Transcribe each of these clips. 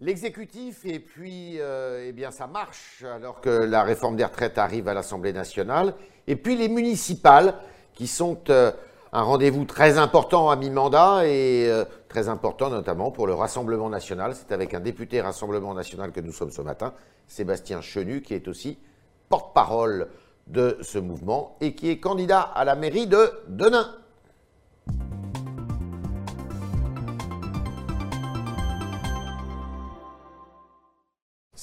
L'exécutif et puis euh, eh bien ça marche alors que la réforme des retraites arrive à l'Assemblée nationale et puis les municipales qui sont euh, un rendez-vous très important à mi-mandat et euh, très important notamment pour le Rassemblement national. C'est avec un député Rassemblement national que nous sommes ce matin, Sébastien Chenu, qui est aussi porte-parole de ce mouvement et qui est candidat à la mairie de Denain.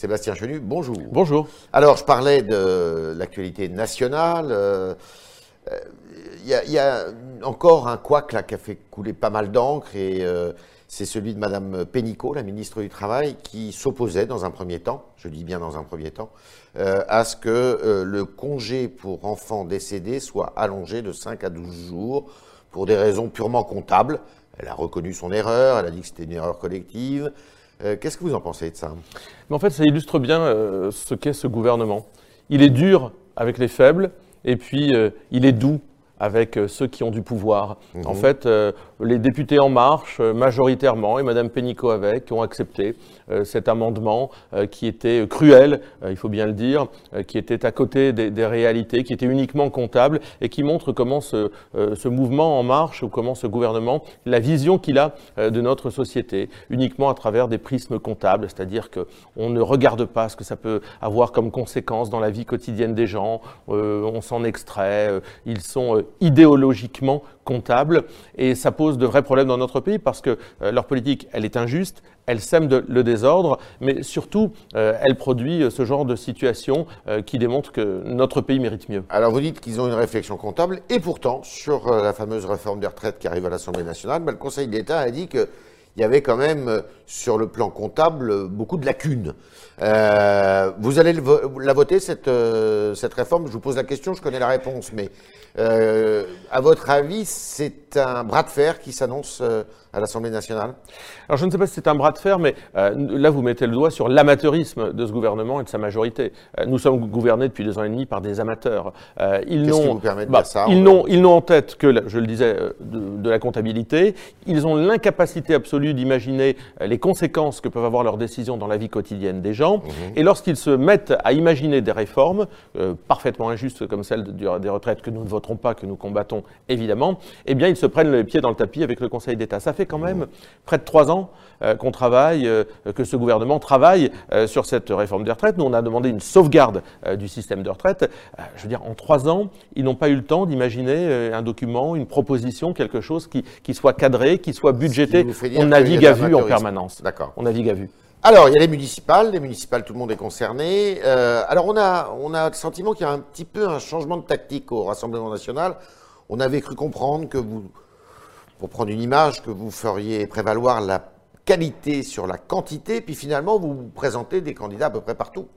Sébastien Chenu, bonjour. Bonjour. Alors, je parlais de l'actualité nationale. Euh, euh, Il y, a- il y a encore un couac là qui a fait couler pas mal d'encre et euh, c'est celui de Madame Pénicaud, la ministre du Travail, qui s'opposait dans un premier temps, je dis bien dans un premier temps, euh, à ce que le congé pour enfants décédés soit allongé de 5 à 12 jours pour des raisons purement comptables. Elle a reconnu son erreur, elle a dit que c'était une erreur collective. Euh, Qu'est-ce que vous en pensez de ça? Mais en fait, ça illustre bien euh, ce qu'est ce gouvernement. Il est dur avec les faibles, et puis euh, il est doux avec ceux qui ont du pouvoir. En fait, euh, les députés En Marche, euh, majoritairement, et Madame Pénicaud avec, ont accepté euh, cet amendement euh, qui était cruel, il faut bien le dire, qui était à côté des, réalités, qui était uniquement comptable, et qui montre comment ce, ce mouvement En Marche, ou comment ce gouvernement, la vision qu'il a de notre société, uniquement à travers des prismes comptables, c'est-à-dire qu'on ne regarde pas ce que ça peut avoir comme conséquence dans la vie quotidienne des gens, on s'en extrait, ils sont idéologiquement comptables, et ça pose de vrais problèmes dans notre pays parce que euh, leur politique, elle est injuste, elle sème le désordre, mais surtout, euh, elle produit euh, ce genre de situation qui démontre que notre pays mérite mieux. Alors vous dites qu'ils ont une réflexion comptable, et pourtant, sur la fameuse réforme des retraites qui arrive à l'Assemblée nationale, ben, le Conseil d'État a dit qu'il y avait quand même, euh, sur le plan comptable, beaucoup de lacunes. Euh, vous allez la voter, cette, euh, cette réforme? Je vous pose la question, je connais la réponse, mais euh, à votre avis, c'est un bras de fer qui s'annonce euh, à l'Assemblée nationale Alors je ne sais pas si c'est un bras de fer, mais euh, là vous mettez le doigt sur l'amateurisme de ce gouvernement et de sa majorité. Euh, nous sommes gouvernés depuis deux ans et demi par des amateurs. Euh, ils n'ont bah, ils On- n'ont ils n'ont en tête que, je le disais, euh, de, de la comptabilité. Ils ont l'incapacité absolue d'imaginer les conséquences que peuvent avoir leurs décisions dans la vie quotidienne des gens. Mhm. Et lorsqu'ils se mettent à imaginer des réformes parfaitement injustes comme celle de- des retraites que nous ne voterons pas, que nous combattons évidemment, eh bien ils se prennent les pieds dans le tapis avec le Conseil d'État. Ça fait quand même près de trois ans euh, qu'on travaille, euh, que ce gouvernement travaille euh, sur cette réforme des retraites. Nous, on a demandé une sauvegarde du système de retraite. Je veux dire, en trois ans, ils n'ont pas eu le temps d'imaginer un document, une proposition, quelque chose qui, qui soit cadré, qui soit budgété. On navigue à vue en permanence. D'accord. On navigue à vue. Alors, il y a les municipales. Les municipales, tout le monde est concerné. Euh, alors, on a, on a le sentiment qu'il y a un petit peu un changement de tactique au Rassemblement national. On avait cru comprendre que vous, pour prendre une image, que vous feriez prévaloir la qualité sur la quantité, puis finalement, vous présentez des candidats à peu près partout.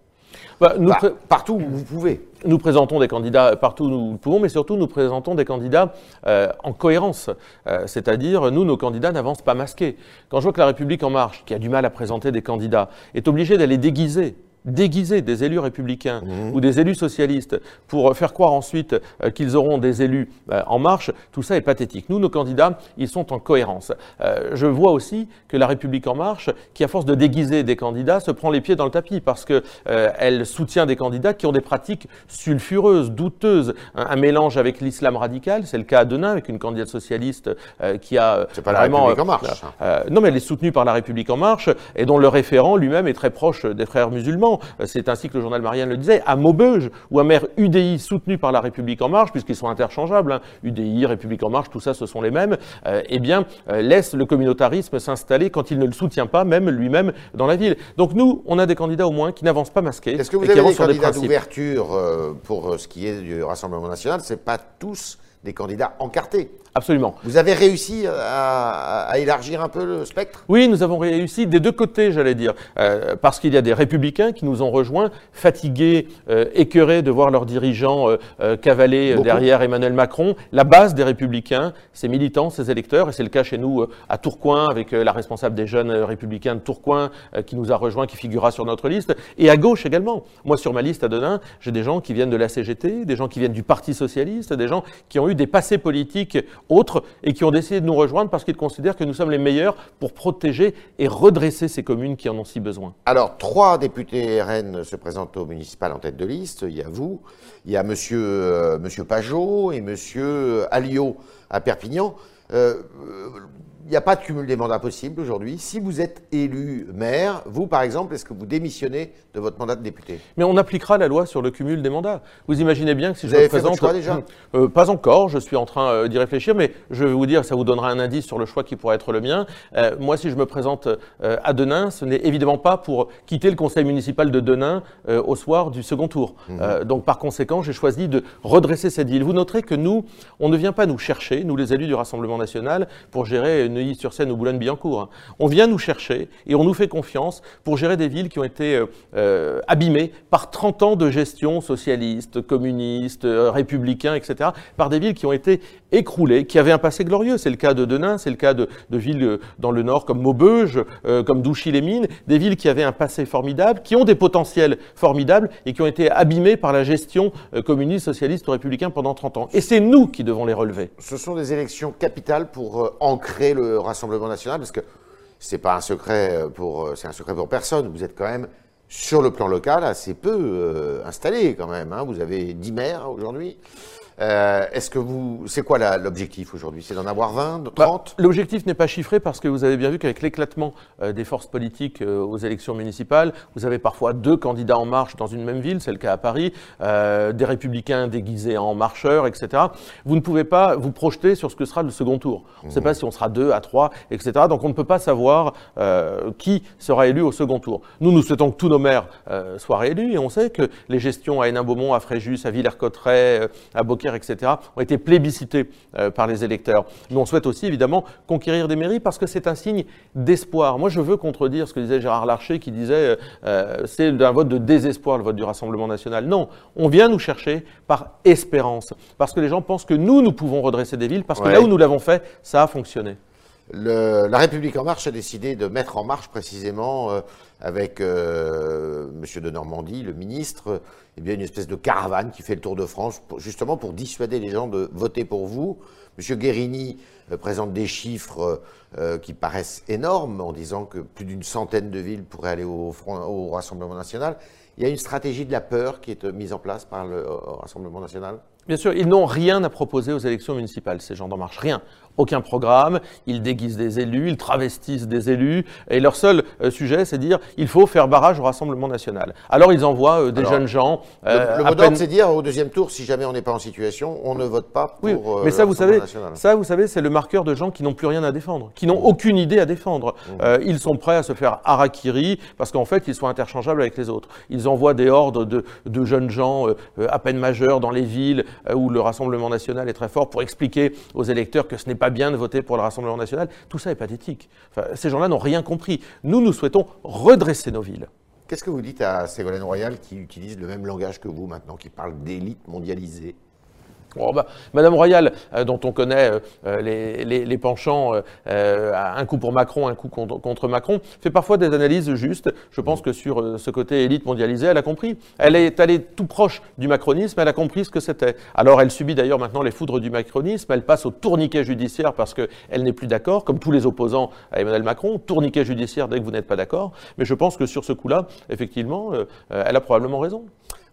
Bah, nous, pré- partout où vous pouvez. nous présentons des candidats partout où nous le pouvons, mais surtout nous présentons des candidats euh, en cohérence. Euh, C'est-à-dire, nous, nos candidats n'avancent pas masqués. Quand je vois que la République En Marche, qui a du mal à présenter des candidats, est obligée d'aller déguiser déguiser des élus républicains ou des élus socialistes pour faire croire ensuite euh, qu'ils auront des élus euh, en marche, tout ça est pathétique. Nous, nos candidats, ils sont en cohérence. Euh, je vois aussi que la République en marche, qui à force de déguiser des candidats, se prend les pieds dans le tapis parce que euh, elle soutient des candidats qui ont des pratiques sulfureuses, douteuses, un, un mélange avec l'islam radical. C'est le cas à Denain avec une candidate socialiste euh, qui a C'est pas la vraiment République En Marche. euh, non, mais elle est soutenue par la République en marche et dont le référent lui-même est très proche des frères musulmans. Euh, C'est ainsi que le journal Marianne le disait. À Maubeuge, où un maire UDI soutenu par la République en marche, puisqu'ils sont interchangeables, hein, UDI, République en marche, tout ça, ce sont les mêmes, euh, eh bien, euh, laisse le communautarisme s'installer quand il ne le soutient pas, même lui-même, dans la ville. Donc nous, on a des candidats au moins qui n'avancent pas masqués Est-ce que vous et avez des candidats d'ouverture pour ce qui est du Rassemblement national? C'est pas tous des candidats encartés. Absolument. Vous avez réussi à, à élargir un peu le spectre? Oui, nous avons réussi des deux côtés, j'allais dire, Euh, parce qu'il y a des républicains qui nous ont rejoints, fatigués, euh, écœurés de voir leurs dirigeants euh, euh, cavaler euh, Beaucoup. derrière Emmanuel Macron. La base des républicains, ses militants, ses électeurs, et c'est le cas chez nous euh, à Tourcoing, avec euh, la responsable des jeunes euh, républicains de Tourcoing euh, qui nous a rejoints, qui figurera sur notre liste, et à gauche également. Moi, sur ma liste à Denain, j'ai des gens qui viennent de la CGT, des gens qui viennent du Parti socialiste, des gens qui ont eu des passés politiques autres, et qui ont décidé de nous rejoindre parce qu'ils considèrent que nous sommes les meilleurs pour protéger et redresser ces communes qui en ont si besoin. Alors, trois députés RN se présentent au municipal en tête de liste. Il y a vous, il y a monsieur, euh, monsieur Pajot et monsieur Alliot à Perpignan. Euh, il n'y a pas de cumul des mandats possible aujourd'hui. Si vous êtes élu maire, vous par exemple, est-ce que vous démissionnez de votre mandat de député? Mais on appliquera la loi sur le cumul des mandats. Vous imaginez bien que si Vous je avez me fait votre présente, choix déjà? Euh, pas encore, je suis en train euh, d'y réfléchir, mais je vais vous dire, ça vous donnera un indice sur le choix qui pourrait être le mien. Euh, moi, si je me présente euh, à Denain, ce n'est évidemment pas pour quitter le conseil municipal de Denain euh, au soir du second tour. Mhm. Euh, donc, par conséquent, j'ai choisi de redresser cette ville. Vous noterez que nous, on ne vient pas nous chercher, nous les élus du Rassemblement national, pour gérer Neuilly-sur-Seine ou Boulogne-Billancourt. hein. On vient nous chercher et on nous fait confiance pour gérer des villes qui ont été euh, euh, abîmées par 30 ans de gestion socialiste, communiste, euh, républicain, etc. Par des villes qui ont été écroulées, qui avaient un passé glorieux. C'est le cas de Denain, c'est le cas de, villes dans le nord comme Maubeuge, comme Douchy-les-Mines, des villes qui avaient un passé formidable, qui ont des potentiels formidables et qui ont été abîmées par la gestion communiste, socialiste ou républicain pendant 30 ans. Et c'est nous qui devons les relever. Ce sont des élections capitales pour ancrer le Rassemblement national, parce que c'est pas un secret euh, pour, euh, c'est un secret pour personne. Vous êtes quand même sur le plan local assez peu euh, installé quand même. hein. Vous avez 10 maires aujourd'hui. Euh, Est-ce que vous, c'est quoi l'objectif aujourd'hui? C'est d'en avoir 20, de Bah, 30 L'objectif n'est pas chiffré parce que vous avez bien vu qu'avec l'éclatement euh, des forces politiques euh, aux élections municipales, vous avez parfois deux candidats en marche dans une même ville, c'est le cas à Paris, euh, des républicains déguisés en marcheurs, etc. Vous ne pouvez pas vous projeter sur ce que sera le second tour. On ne sait pas si on sera deux à trois, etc. Donc on ne peut pas savoir euh, qui sera élu au second tour. Nous, nous souhaitons que tous nos maires euh, soient réélus et on sait que les gestions à Hénin-Beaumont, à Fréjus, à Villers-Cotterêts, à Etc., ont été plébiscitées euh, par les électeurs. Nous, on souhaite aussi évidemment conquérir des mairies parce que c'est un signe d'espoir. Moi, je veux contredire ce que disait Gérard Larcher qui disait euh, c'est un vote de désespoir, le vote du Rassemblement national. Non, on vient nous chercher par espérance parce que les gens pensent que nous, nous pouvons redresser des villes parce que Ouais. là où nous l'avons fait, ça a fonctionné. La République en marche a décidé de mettre en marche précisément euh, avec euh, Monsieur de Normandie, le ministre, eh bien une espèce de caravane qui fait le tour de France, justement pour dissuader les gens de voter pour vous. Monsieur Guérini euh, présente des chiffres euh, qui paraissent énormes en disant que plus d'une centaine de villes pourraient aller au, Front- au Rassemblement national. Il y a une stratégie de la peur qui est euh, mise en place par le euh, Rassemblement national? Bien sûr, ils n'ont rien à proposer aux élections municipales, ces gens d'En Marche. Rien. Aucun programme. Ils déguisent des élus, ils travestissent des élus. Et leur seul euh, sujet, c'est dire il faut faire barrage au Rassemblement national. Alors ils envoient euh, des Alors, jeunes gens. Le, euh, le mot d'ordre, peine- c'est dire au deuxième tour, si jamais on n'est pas en situation, on ne vote pas pour Oui, mais le ça, vous savez, national. ça, vous savez, c'est le marqueur de gens qui n'ont plus rien à défendre, qui n'ont aucune idée à défendre. Euh, ils sont prêts à se faire harakiri parce qu'en fait, ils sont interchangeables avec les autres. Ils envoient des hordes de, de jeunes gens euh, euh, à peine majeurs dans les villes euh, où le Rassemblement national est très fort pour expliquer aux électeurs que ce n'est pas bien de voter pour le Rassemblement national. Tout ça est pathétique. Enfin, ces gens-là n'ont rien compris. Nous, nous souhaitons redresser nos villes. Qu'est-ce que vous dites à Ségolène Royal qui utilise le même langage que vous maintenant, qui parle d'élite mondialisée? Bah, Madame Royal, euh, dont on connaît euh, euh, les, penchants, un coup pour Macron, un coup contre, Macron, fait parfois des analyses justes. Je pense que sur ce côté élite mondialisée, elle a compris. Elle est allée tout proche du macronisme, elle a compris ce que c'était. Alors elle subit d'ailleurs maintenant les foudres du macronisme, elle passe au tourniquet judiciaire parce qu'elle n'est plus d'accord, comme tous les opposants à Emmanuel Macron, tourniquet judiciaire dès que vous n'êtes pas d'accord. Mais je pense que sur ce coup-là, effectivement, elle a probablement raison.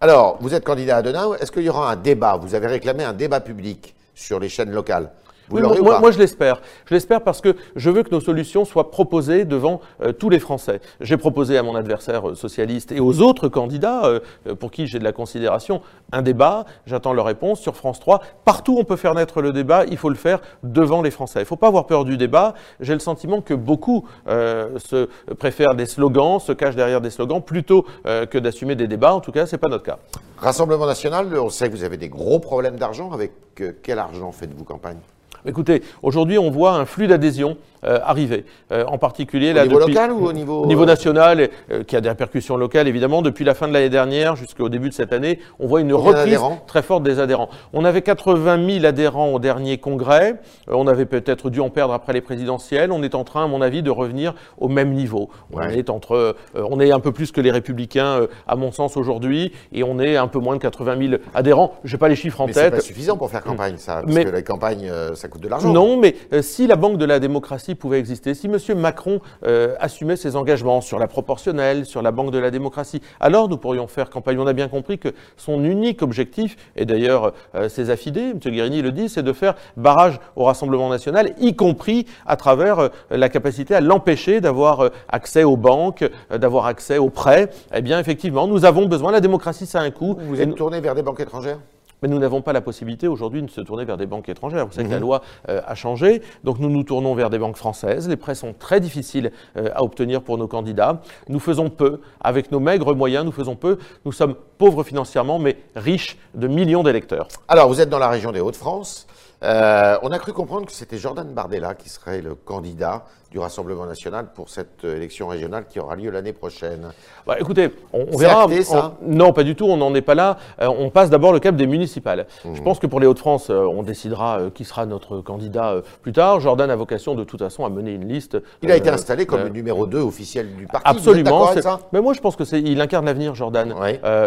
Alors, vous êtes candidat à Denain, est-ce qu'il y aura un débat? Vous avez réclamé un débat public sur les chaînes locales. Vous Oui, ou moi, je l'espère. Je l'espère parce que je veux que nos solutions soient proposées devant euh, tous les Français. J'ai proposé à mon adversaire euh, socialiste et aux autres candidats, euh, euh, pour qui j'ai de la considération, un débat. J'attends leur réponse sur France 3. Partout où on peut faire naître le débat, il faut le faire devant les Français. Il ne faut pas avoir peur du débat. J'ai le sentiment que beaucoup euh, se préfèrent des slogans, se cachent derrière des slogans, plutôt euh, que d'assumer des débats. En tout cas, ce n'est pas notre cas. Rassemblement national, on sait que vous avez des gros problèmes d'argent. Avec euh, quel argent faites-vous campagne? Écoutez, aujourd'hui, on voit un flux d'adhésion arriver. en particulier, au là, niveau depuis, local ou au niveau, au niveau national, qui a des répercussions locales évidemment. Depuis la fin de l'année dernière jusqu'au début de cette année, on voit une reprise très forte des adhérents. On avait 80 000 adhérents au dernier congrès. on avait peut-être dû en perdre après les présidentielles. On est en train, à mon avis, de revenir au même niveau. On est entre, on est un peu plus que les républicains, à mon sens, aujourd'hui, et on est un peu moins de 80 000 adhérents. Je n'ai pas les chiffres en mais tête. C'est pas suffisant pour faire campagne, ça, parce que la campagne, euh, ça coûte de l'argent. Non, mais euh, si la Banque de la démocratie pouvait exister, si M. Macron euh, assumait ses engagements sur la proportionnelle, sur la Banque de la démocratie, alors nous pourrions faire campagne. On a bien compris que son unique objectif, et d'ailleurs ses affidés, M. Guérini le dit, c'est de faire barrage au Rassemblement national, y compris à travers la capacité à l'empêcher d'avoir accès aux banques, d'avoir accès aux prêts. Eh bien, effectivement, nous avons besoin, la démocratie, ça a un coût. Vous êtes tourné vers des banques étrangères? Mais nous n'avons pas la possibilité aujourd'hui de se tourner vers des banques étrangères. Vous savez que la mhm. loi euh, a changé, donc nous nous tournons vers des banques françaises. Les prêts sont très difficiles euh, à obtenir pour nos candidats. Nous faisons peu, avec nos maigres moyens, nous faisons peu. Nous sommes pauvres financièrement, mais riches de millions d'électeurs. Alors, vous êtes dans la région des Hauts-de-France. Euh, on a cru comprendre que c'était Jordan Bardella qui serait le candidat du Rassemblement national pour cette élection régionale qui aura lieu l'année prochaine. Bah, écoutez, on, verra. ça non, pas du tout, on n'en est pas là. Euh, on passe d'abord le cap des municipales. Je mmh. pense que pour les Hauts-de-France, euh, on décidera qui sera notre candidat plus tard. Jordan a vocation de toute façon à mener une liste. Il a été installé comme le numéro 2 officiel du parti. Absolument. mais moi, je pense que c'est, il incarne l'avenir, Jordan.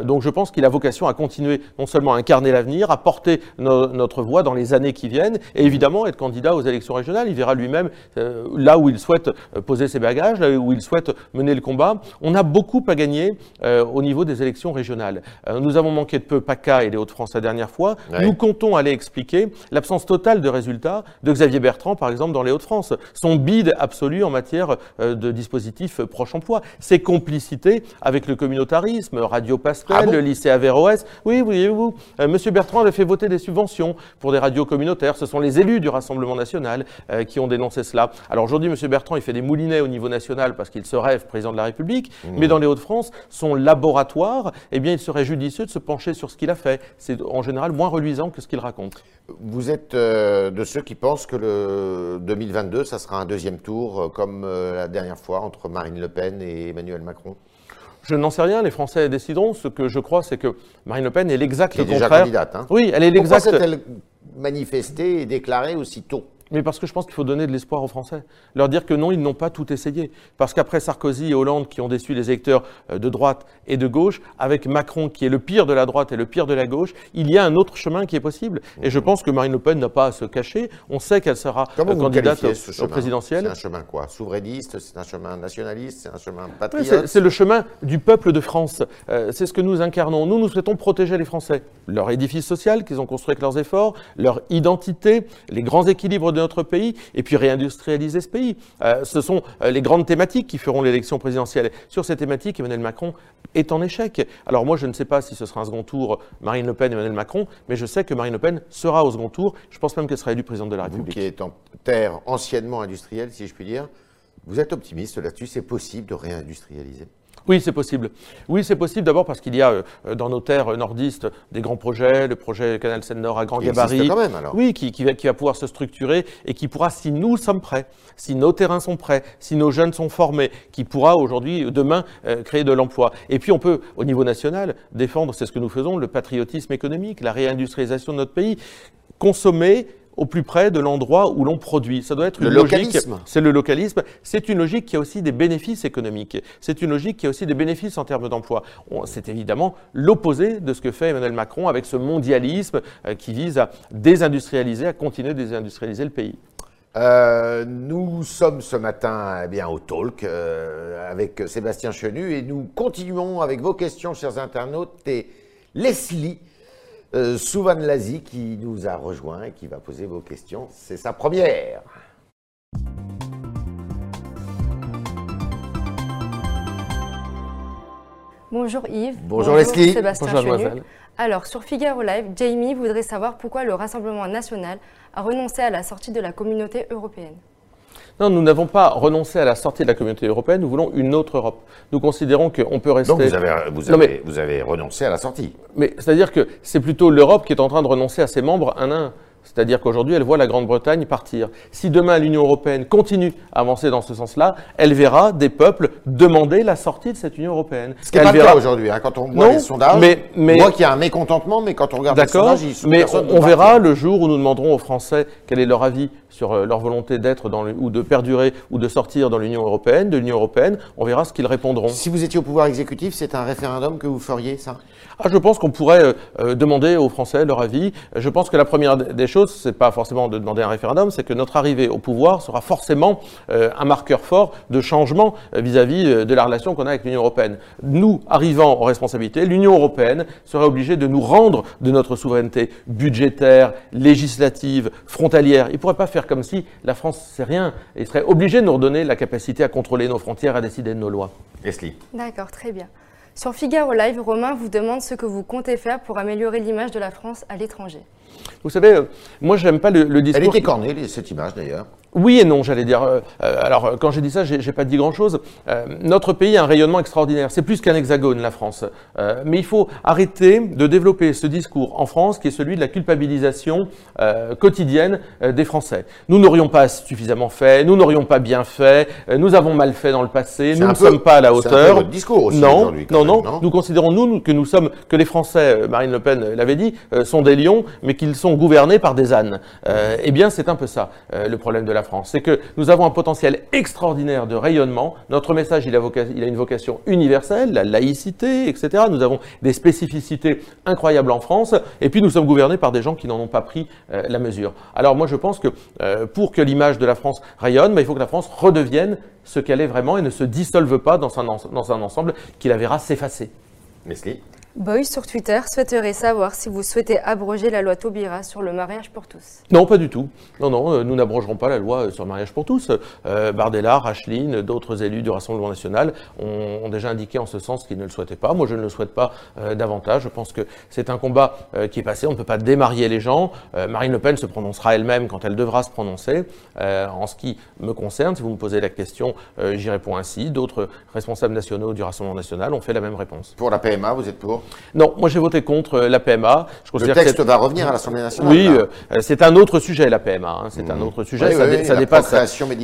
donc je pense qu'il a vocation à continuer non seulement à incarner l'avenir, à porter notre voix dans les années qui viennent, et évidemment être candidat aux élections régionales. Il verra lui-même euh, là où il souhaite euh, poser ses bagages, là où il souhaite mener le combat. On a beaucoup à gagner euh, au niveau des élections régionales. nous avons manqué de peu PACA et les Hauts-de-France la dernière fois. Nous comptons aller expliquer l'absence totale de résultats de Xavier Bertrand, par exemple, dans les Hauts-de-France. Son bide absolu en matière de dispositifs proche emploi. Ses complicités avec le communautarisme, Radio Pastel, ah le lycée Averroès. Oui, voyez-vous, Monsieur Bertrand avait fait voter des subventions pour des radios communautaires ce sont les élus du Rassemblement national euh, qui ont dénoncé cela. Alors aujourd'hui, M. Bertrand, il fait des moulinets au niveau national parce qu'il se rêve président de la République, mmh. mais dans les Hauts-de-France, son laboratoire, eh bien, il serait judicieux de se pencher sur ce qu'il a fait. C'est en général moins reluisant que ce qu'il raconte. Vous êtes euh, de ceux qui pensent que le 2022, ça sera un deuxième tour, euh, comme la dernière fois, entre Marine Le Pen et Emmanuel Macron? Je n'en sais rien, les Français décideront. Ce que je crois, c'est que Marine Le Pen est l'exact contraire. Déjà candidate, hein. Oui, elle est l'exact manifester et déclarer aussitôt? Mais parce que je pense qu'il faut donner de l'espoir aux Français. Leur dire que non, ils n'ont pas tout essayé. Parce qu'après Sarkozy et Hollande qui ont déçu les électeurs euh, de droite et de gauche, avec Macron qui est le pire de la droite et le pire de la gauche, il y a un autre chemin qui est possible. Et je pense que Marine Le Pen n'a pas à se cacher. On sait qu'elle sera euh, candidate au, présidentiel. C'est un chemin quoi? Souverainiste C'est un chemin nationaliste C'est un chemin patriote? C'est le chemin du peuple de France. Euh, c'est ce que nous incarnons. Nous, nous souhaitons protéger les Français. Leur édifice social qu'ils ont construit avec leurs efforts, leur identité, les grands équilibres de notre pays et puis réindustrialiser ce pays. Euh, ce sont euh, les grandes thématiques qui feront l'élection présidentielle. Sur ces thématiques, Emmanuel Macron est en échec. Alors moi, je ne sais pas si ce sera un second tour Marine Le Pen, Emmanuel Macron, mais je sais que Marine Le Pen sera au second tour. Je pense même qu'elle sera élue présidente de la République. Vous qui êtes en terre anciennement industrielle, si je puis dire, vous êtes optimiste là-dessus, c'est possible de réindustrialiser oui, c'est possible. Oui, c'est possible d'abord parce qu'il y a euh, dans nos terres nordistes des grands projets, le projet Canal Seine-Nord à grand gabarit. quand même alors. Oui, qui, qui, va, qui, va, pouvoir se structurer et qui pourra, si nous sommes prêts, si nos terrains sont prêts, si nos jeunes sont formés, qui pourra aujourd'hui, demain, euh, créer de l'emploi. Et puis on peut, au niveau national, défendre, c'est ce que nous faisons, le patriotisme économique, la réindustrialisation de notre pays, consommer au plus près de l'endroit où l'on produit. Ça doit être une le logique. C'est le localisme. C'est une logique qui a aussi des bénéfices économiques. C'est une logique qui a aussi des bénéfices en termes d'emploi. C'est évidemment l'opposé de ce que fait Emmanuel Macron avec ce mondialisme euh, qui vise à désindustrialiser, à continuer de désindustrialiser le pays. Euh, nous sommes ce matin eh bien, au talk euh, avec Sébastien Chenu et nous continuons avec vos questions, chers internautes, et Leslie euh, Souvan Lazi qui nous a rejoint et qui va poser vos questions. C'est sa première. Bonjour Yves. Bonjour, Leslie. Sébastien Bonjour Alors, sur Figaro Live, Jamie voudrait savoir pourquoi le Rassemblement national a renoncé à la sortie de la communauté européenne. Non, nous n'avons pas renoncé à la sortie de la communauté européenne, nous voulons une autre Europe. Nous considérons qu'on peut rester... Donc vous avez, vous, avez, vous avez renoncé à la sortie Mais c'est-à-dire que c'est plutôt l'Europe qui est en train de renoncer à ses membres un à un. C'est-à-dire qu'aujourd'hui, elle voit la Grande-Bretagne partir. Si demain l'Union européenne continue à avancer dans ce sens-là, elle verra des peuples demander la sortie de cette Union européenne. Ce qui n'est pas le verra- cas aujourd'hui. hein. Quand on voit Non, les sondages, mais- mais- on voit qu'il y a un mécontentement, mais quand on regarde les D'accord, sondages, ils- mais personne on, verra le jour où nous demanderons aux Français quel est leur avis sur euh, leur volonté d'être dans le- ou de perdurer ou de sortir dans l'Union européenne, de l'Union européenne. On verra ce qu'ils répondront. Si vous étiez au pouvoir exécutif, c'est un référendum que vous feriez, ça? Ah, je pense qu'on pourrait euh, euh, demander aux Français leur avis. Je pense que la première des choses, c'est pas forcément de demander un référendum, c'est que notre arrivée au pouvoir sera forcément euh, un marqueur fort de changement vis-à-vis euh, de la relation qu'on a avec l'Union européenne. Nous, arrivant en responsabilité, l'Union européenne serait obligée de nous rendre de notre souveraineté budgétaire, législative, frontalière. Il ne pourrait pas faire comme si la France c'est rien. Il serait obligé de nous redonner la capacité à contrôler nos frontières, à décider de nos lois. Leslie. D'accord, très bien. Sur Figaro Live, Romain vous demande ce que vous comptez faire pour améliorer l'image de la France à l'étranger. Vous savez, euh, moi, j'aime pas le, le discours. Elle était cornée, cette image d'ailleurs. Oui et non, j'allais dire. Euh, euh, alors, quand j'ai dit ça, j'ai pas dit grand-chose. Euh, notre pays a un rayonnement extraordinaire. C'est plus qu'un hexagone, la France. Euh, mais il faut arrêter de développer ce discours en France qui est celui de la culpabilisation quotidienne des Français. Nous n'aurions pas suffisamment fait, nous n'aurions pas bien fait, nous avons mal fait dans le passé, C'est nous ne peu- sommes pas à la c'est un peu hauteur. votre discours aussi non, non, même, non, Nous considérons nous que nous sommes que les Français, Marine Le Pen l'avait dit, sont des lions, mais qu'ils sont gouvernés par des ânes. Euh, eh bien, c'est un peu ça euh, le problème de la France, c'est que nous avons un potentiel extraordinaire de rayonnement. Notre message, il a, une vocation universelle, la laïcité, etc. Nous avons des spécificités incroyables en France, et puis nous sommes gouvernés par des gens qui n'en ont pas pris euh, la mesure. Alors moi, je pense que pour que l'image de la France rayonne, bah, il faut que la France redevienne ce qu'elle est vraiment et ne se dissolve pas dans un, ens- dans un ensemble qui la verra s'effacer. Leslie. Boy sur Twitter souhaiterait savoir si vous souhaitez abroger la loi Taubira sur le mariage pour tous. Non, pas du tout. Non, non, euh, nous n'abrogerons pas la loi euh, sur le mariage pour tous. Euh, Bardella, Racheline, d'autres élus du Rassemblement national ont, ont déjà indiqué en ce sens qu'ils ne le souhaitaient pas. Moi, je ne le souhaite pas euh, davantage. Je pense que c'est un combat euh, qui est passé. On ne peut pas démarier les gens. Euh, Marine Le Pen se prononcera elle-même quand elle devra se prononcer. Euh, en ce qui me concerne, si vous me posez la question, euh, j'y réponds ainsi. D'autres responsables nationaux du Rassemblement national ont fait la même réponse. Pour la PMA, vous êtes pour? Non, moi j'ai voté contre euh, la PMA. Je Le que texte va revenir à l'Assemblée nationale oui, là. euh, c'est un autre sujet, la PMA. hein, c'est un autre sujet. Oui, ça, oui, dé- oui, ça la dépasse.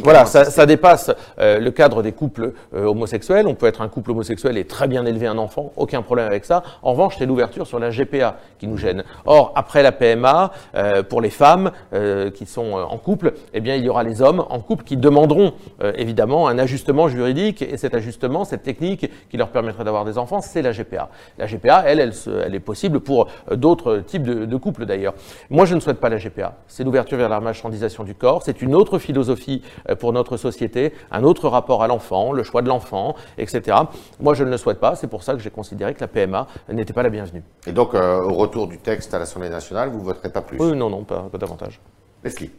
Voilà, ça, dépasse euh, le cadre des couples euh, homosexuels. On peut être un couple homosexuel et très bien élever un enfant, aucun problème avec ça. En revanche, c'est l'ouverture sur la GPA qui nous gêne. Or, après la PMA, euh, pour les femmes euh, qui sont euh, en couple, eh bien, il y aura les hommes en couple qui demanderont euh, évidemment un ajustement juridique. Et cet ajustement, cette technique qui leur permettrait d'avoir des enfants, c'est la GPA. La GPA, elle, elle, est possible pour euh, d'autres types de, de couples d'ailleurs. Moi, je ne souhaite pas la GPA. C'est l'ouverture vers la marchandisation du corps. C'est une autre philosophie euh, pour notre société, un autre rapport à l'enfant, le choix de l'enfant, etc. Moi, je ne le souhaite pas. C'est pour ça que j'ai considéré que la PMA n'était pas la bienvenue. Et donc, euh, au retour du texte à l'Assemblée nationale, vous voterez pas plus? Oui, non, non, pas, pas davantage. Leslie.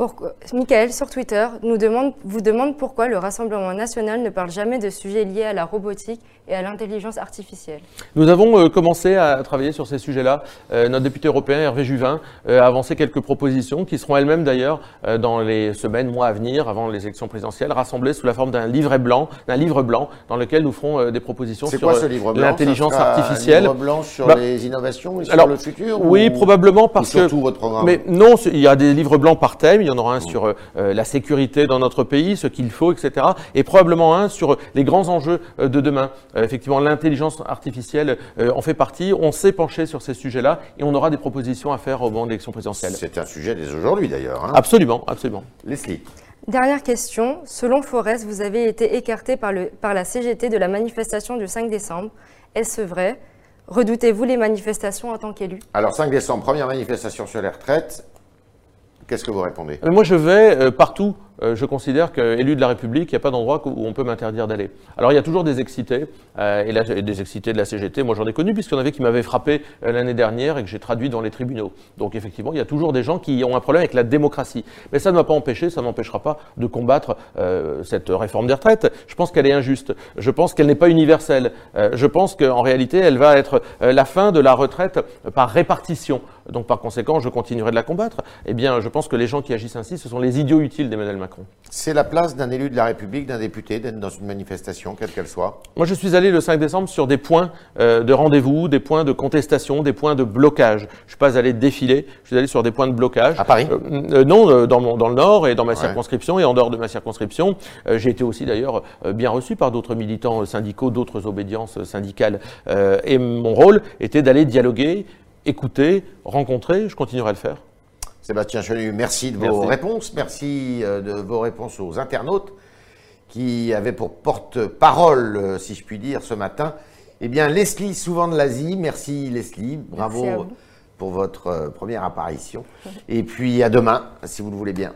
Pourquoi- Michael sur Twitter nous demande, vous demande pourquoi le Rassemblement national ne parle jamais de sujets liés à la robotique et à l'intelligence artificielle. Nous avons euh, commencé à travailler sur ces sujets-là. Euh, notre député européen Hervé Juvin euh, a avancé quelques propositions qui seront elles-mêmes d'ailleurs euh, dans les semaines, mois à venir, avant les élections présidentielles, rassemblées sous la forme d'un livret blanc, d'un livre blanc dans lequel nous ferons euh, des propositions C'est sur quoi ce livre blanc? l'intelligence artificielle. Un livre blanc sur Bah, les innovations et sur alors, le futur Oui, ou- probablement ou parce sur que tout votre programme? mais non, il y a des livres blancs par thème. Il y en aura un sur euh, euh, la sécurité dans notre pays, ce qu'il faut, etc. Et probablement un sur les grands enjeux euh, de demain. Euh, effectivement, l'intelligence artificielle euh, en fait partie. On s'est penché sur ces sujets-là et on aura des propositions à faire au moment de l'élection présidentielle. C'est un sujet dès aujourd'hui d'ailleurs. hein. Absolument, absolument. Leslie. Dernière question. Selon Forest, vous avez été écarté par, le, par la CGT de la manifestation du 5 décembre. Est-ce vrai? Redoutez-vous les manifestations en tant qu'élu? Alors, 5 décembre, première manifestation sur les retraites. Qu'est-ce que vous répondez? Mais moi, je vais euh, partout. Euh, je considère qu'élu de la République, il n'y a pas d'endroit où on peut m'interdire d'aller. Alors, il y a toujours des excités, euh, et, là, des excités de la CGT. Moi, j'en ai connu, puisqu'il y en avait qui m'avaient frappé euh, l'année dernière et que j'ai traduit dans les tribunaux. Donc, effectivement, il y a toujours des gens qui ont un problème avec la démocratie. Mais ça ne m'a pas empêché, ça ne m'empêchera pas de combattre cette réforme des retraites. Je pense qu'elle est injuste. Je pense qu'elle n'est pas universelle. Je pense qu'en réalité, elle va être la fin de la retraite par répartition. Donc, par conséquent, je continuerai de la combattre. Eh bien, je pense que les gens qui agissent ainsi, ce sont les idiots utiles d'Emmanuel Macron. C'est la place d'un élu de la République, d'un député, d'être dans une manifestation, quelle qu'elle soit Moi, je suis allé le 5 décembre sur des points euh, de rendez-vous, des points de contestation, des points de blocage. Je ne suis pas allé défiler, je suis allé sur des points de blocage. À Paris Euh, euh, Non, dans, mon- dans le Nord et dans ma circonscription et en dehors de ma circonscription. Euh, J'ai été aussi d'ailleurs bien reçu par d'autres militants syndicaux, d'autres obédiences syndicales. Et mon rôle était d'aller dialoguer, écouter, rencontrer. Je continuerai à le faire. Sébastien Chenu, merci de vos Merci. réponses. Merci euh, de vos réponses aux internautes qui avaient pour porte-parole, euh, si je puis dire, ce matin, eh bien, Leslie, souvent de l'Asie. Merci Leslie, bravo Merci pour votre euh, première apparition. Et puis à demain, si vous le voulez bien.